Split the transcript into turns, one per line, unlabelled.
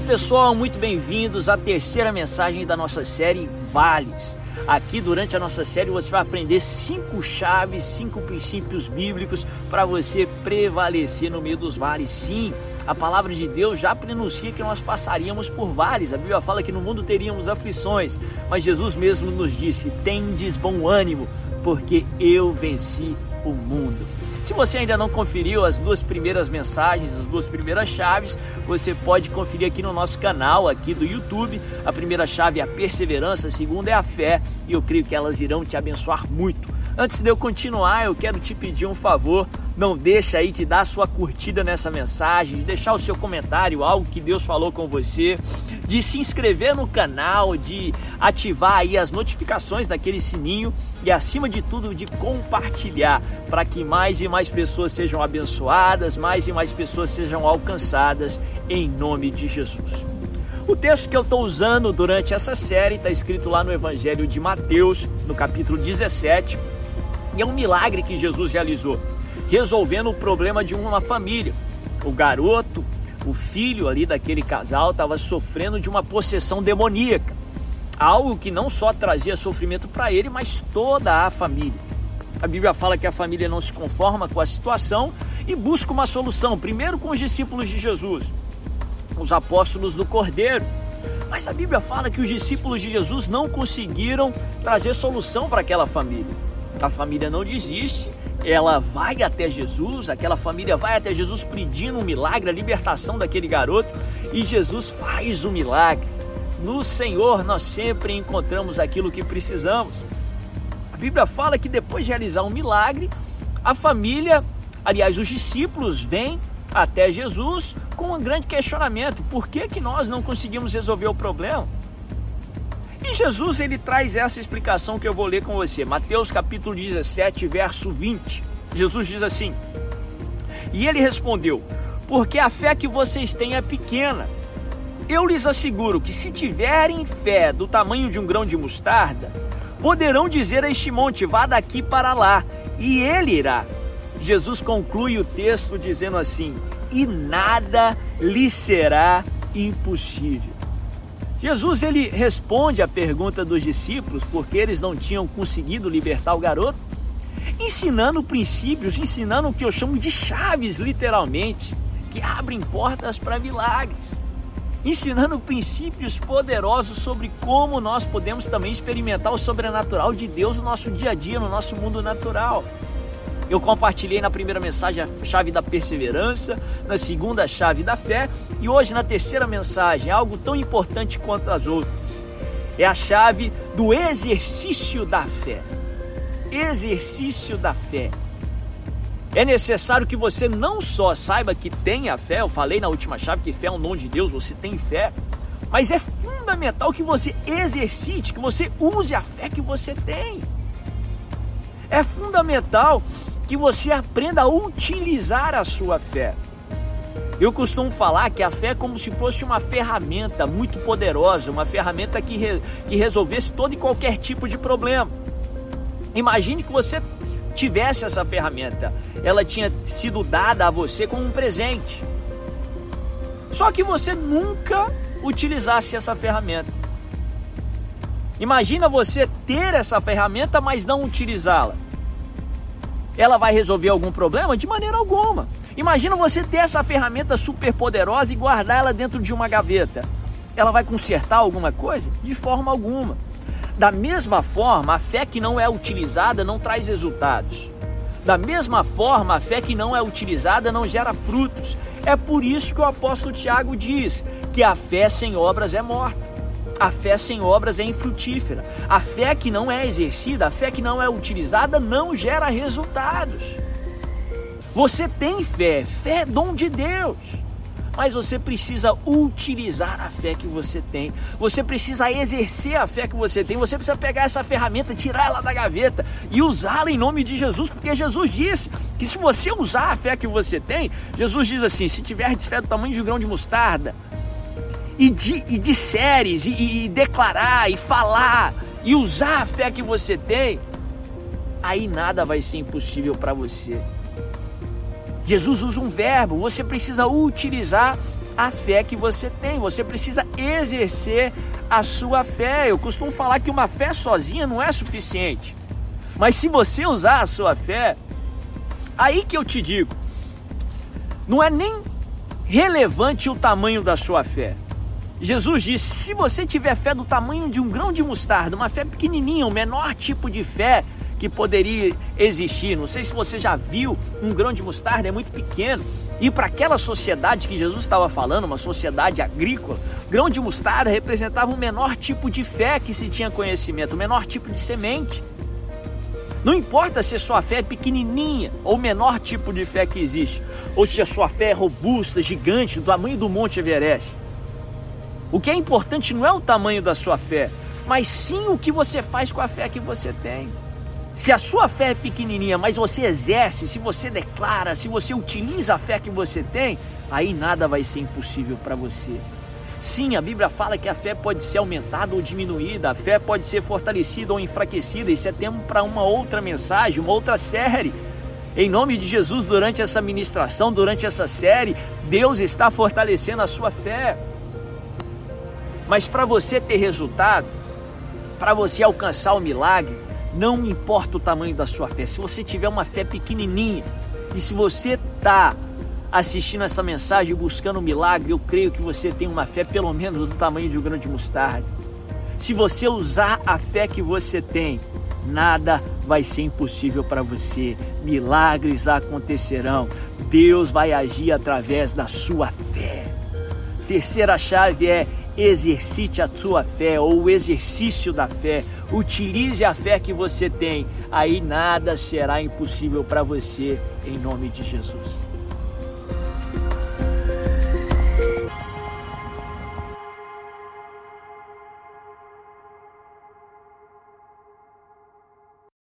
Olá pessoal, muito bem-vindos à terceira mensagem da nossa série Vales. Aqui durante a nossa série você vai aprender cinco chaves, cinco princípios bíblicos para você prevalecer no meio dos vales. Sim, a palavra de Deus já prenuncia que nós passaríamos por vales. A Bíblia fala que no mundo teríamos aflições, mas Jesus mesmo nos disse: "Tendes bom ânimo, porque eu venci o mundo". Se você ainda não conferiu as duas primeiras mensagens, as duas primeiras chaves, você pode conferir aqui no nosso canal aqui do YouTube. A primeira chave é a perseverança, a segunda é a fé, e eu creio que elas irão te abençoar muito. Antes de eu continuar, eu quero te pedir um favor. Não deixa aí de dar sua curtida nessa mensagem, de deixar o seu comentário, algo que Deus falou com você, de se inscrever no canal, de ativar aí as notificações daquele sininho e acima de tudo de compartilhar para que mais e mais pessoas sejam abençoadas, mais e mais pessoas sejam alcançadas em nome de Jesus. O texto que eu estou usando durante essa série está escrito lá no Evangelho de Mateus, no capítulo 17, e é um milagre que Jesus realizou resolvendo o problema de uma família. O garoto, o filho ali daquele casal, estava sofrendo de uma possessão demoníaca. Algo que não só trazia sofrimento para ele, mas toda a família. A Bíblia fala que a família não se conforma com a situação e busca uma solução, primeiro com os discípulos de Jesus, os apóstolos do Cordeiro. Mas a Bíblia fala que os discípulos de Jesus não conseguiram trazer solução para aquela família. A família não desiste ela vai até Jesus, aquela família vai até Jesus pedindo um milagre, a libertação daquele garoto, e Jesus faz o milagre. No Senhor nós sempre encontramos aquilo que precisamos. A Bíblia fala que depois de realizar um milagre, a família, aliás, os discípulos vêm até Jesus com um grande questionamento: por que, que nós não conseguimos resolver o problema? Jesus ele traz essa explicação que eu vou ler com você. Mateus capítulo 17, verso 20. Jesus diz assim: E ele respondeu: Porque a fé que vocês têm é pequena. Eu lhes asseguro que se tiverem fé do tamanho de um grão de mostarda, poderão dizer a este monte: vá daqui para lá, e ele irá. Jesus conclui o texto dizendo assim: E nada lhe será impossível. Jesus ele responde à pergunta dos discípulos porque eles não tinham conseguido libertar o garoto, ensinando princípios, ensinando o que eu chamo de chaves, literalmente, que abrem portas para milagres. Ensinando princípios poderosos sobre como nós podemos também experimentar o sobrenatural de Deus no nosso dia a dia, no nosso mundo natural. Eu compartilhei na primeira mensagem a chave da perseverança, na segunda a chave da fé e hoje na terceira mensagem algo tão importante quanto as outras. É a chave do exercício da fé. Exercício da fé. É necessário que você não só saiba que tem a fé, eu falei na última chave que fé é um dom de Deus, você tem fé, mas é fundamental que você exercite, que você use a fé que você tem. É fundamental que você aprenda a utilizar a sua fé. Eu costumo falar que a fé é como se fosse uma ferramenta muito poderosa, uma ferramenta que, re, que resolvesse todo e qualquer tipo de problema. Imagine que você tivesse essa ferramenta, ela tinha sido dada a você como um presente. Só que você nunca utilizasse essa ferramenta. Imagina você ter essa ferramenta, mas não utilizá-la ela vai resolver algum problema? De maneira alguma. Imagina você ter essa ferramenta super poderosa e guardar ela dentro de uma gaveta. Ela vai consertar alguma coisa? De forma alguma. Da mesma forma, a fé que não é utilizada não traz resultados. Da mesma forma, a fé que não é utilizada não gera frutos. É por isso que o apóstolo Tiago diz que a fé sem obras é morta. A fé sem obras é infrutífera. A fé que não é exercida, a fé que não é utilizada, não gera resultados. Você tem fé, fé é dom de Deus. Mas você precisa utilizar a fé que você tem. Você precisa exercer a fé que você tem. Você precisa pegar essa ferramenta, tirar ela da gaveta e usá-la em nome de Jesus, porque Jesus disse que se você usar a fé que você tem, Jesus diz assim: se tiver fé do tamanho de um grão de mostarda, e, de, e disseres, e, e declarar, e falar, e usar a fé que você tem, aí nada vai ser impossível para você. Jesus usa um verbo, você precisa utilizar a fé que você tem. Você precisa exercer a sua fé. Eu costumo falar que uma fé sozinha não é suficiente. Mas se você usar a sua fé, aí que eu te digo, não é nem relevante o tamanho da sua fé. Jesus disse: se você tiver fé do tamanho de um grão de mostarda, uma fé pequenininha, o menor tipo de fé que poderia existir. Não sei se você já viu um grão de mostarda, é muito pequeno. E para aquela sociedade que Jesus estava falando, uma sociedade agrícola, grão de mostarda representava o menor tipo de fé que se tinha conhecimento, o menor tipo de semente. Não importa se a sua fé é pequenininha ou o menor tipo de fé que existe, ou se a sua fé é robusta, gigante, do tamanho do Monte Everest. O que é importante não é o tamanho da sua fé, mas sim o que você faz com a fé que você tem. Se a sua fé é pequenininha, mas você exerce, se você declara, se você utiliza a fé que você tem, aí nada vai ser impossível para você. Sim, a Bíblia fala que a fé pode ser aumentada ou diminuída, a fé pode ser fortalecida ou enfraquecida. Isso é tempo para uma outra mensagem, uma outra série. Em nome de Jesus, durante essa ministração, durante essa série, Deus está fortalecendo a sua fé. Mas para você ter resultado, para você alcançar o milagre, não importa o tamanho da sua fé. Se você tiver uma fé pequenininha e se você está assistindo essa mensagem buscando um milagre, eu creio que você tem uma fé pelo menos do tamanho de um grande mostarda. Se você usar a fé que você tem, nada vai ser impossível para você. Milagres acontecerão. Deus vai agir através da sua fé. Terceira chave é exercite a sua fé ou o exercício da fé. Utilize a fé que você tem. Aí nada será impossível para você, em nome de Jesus.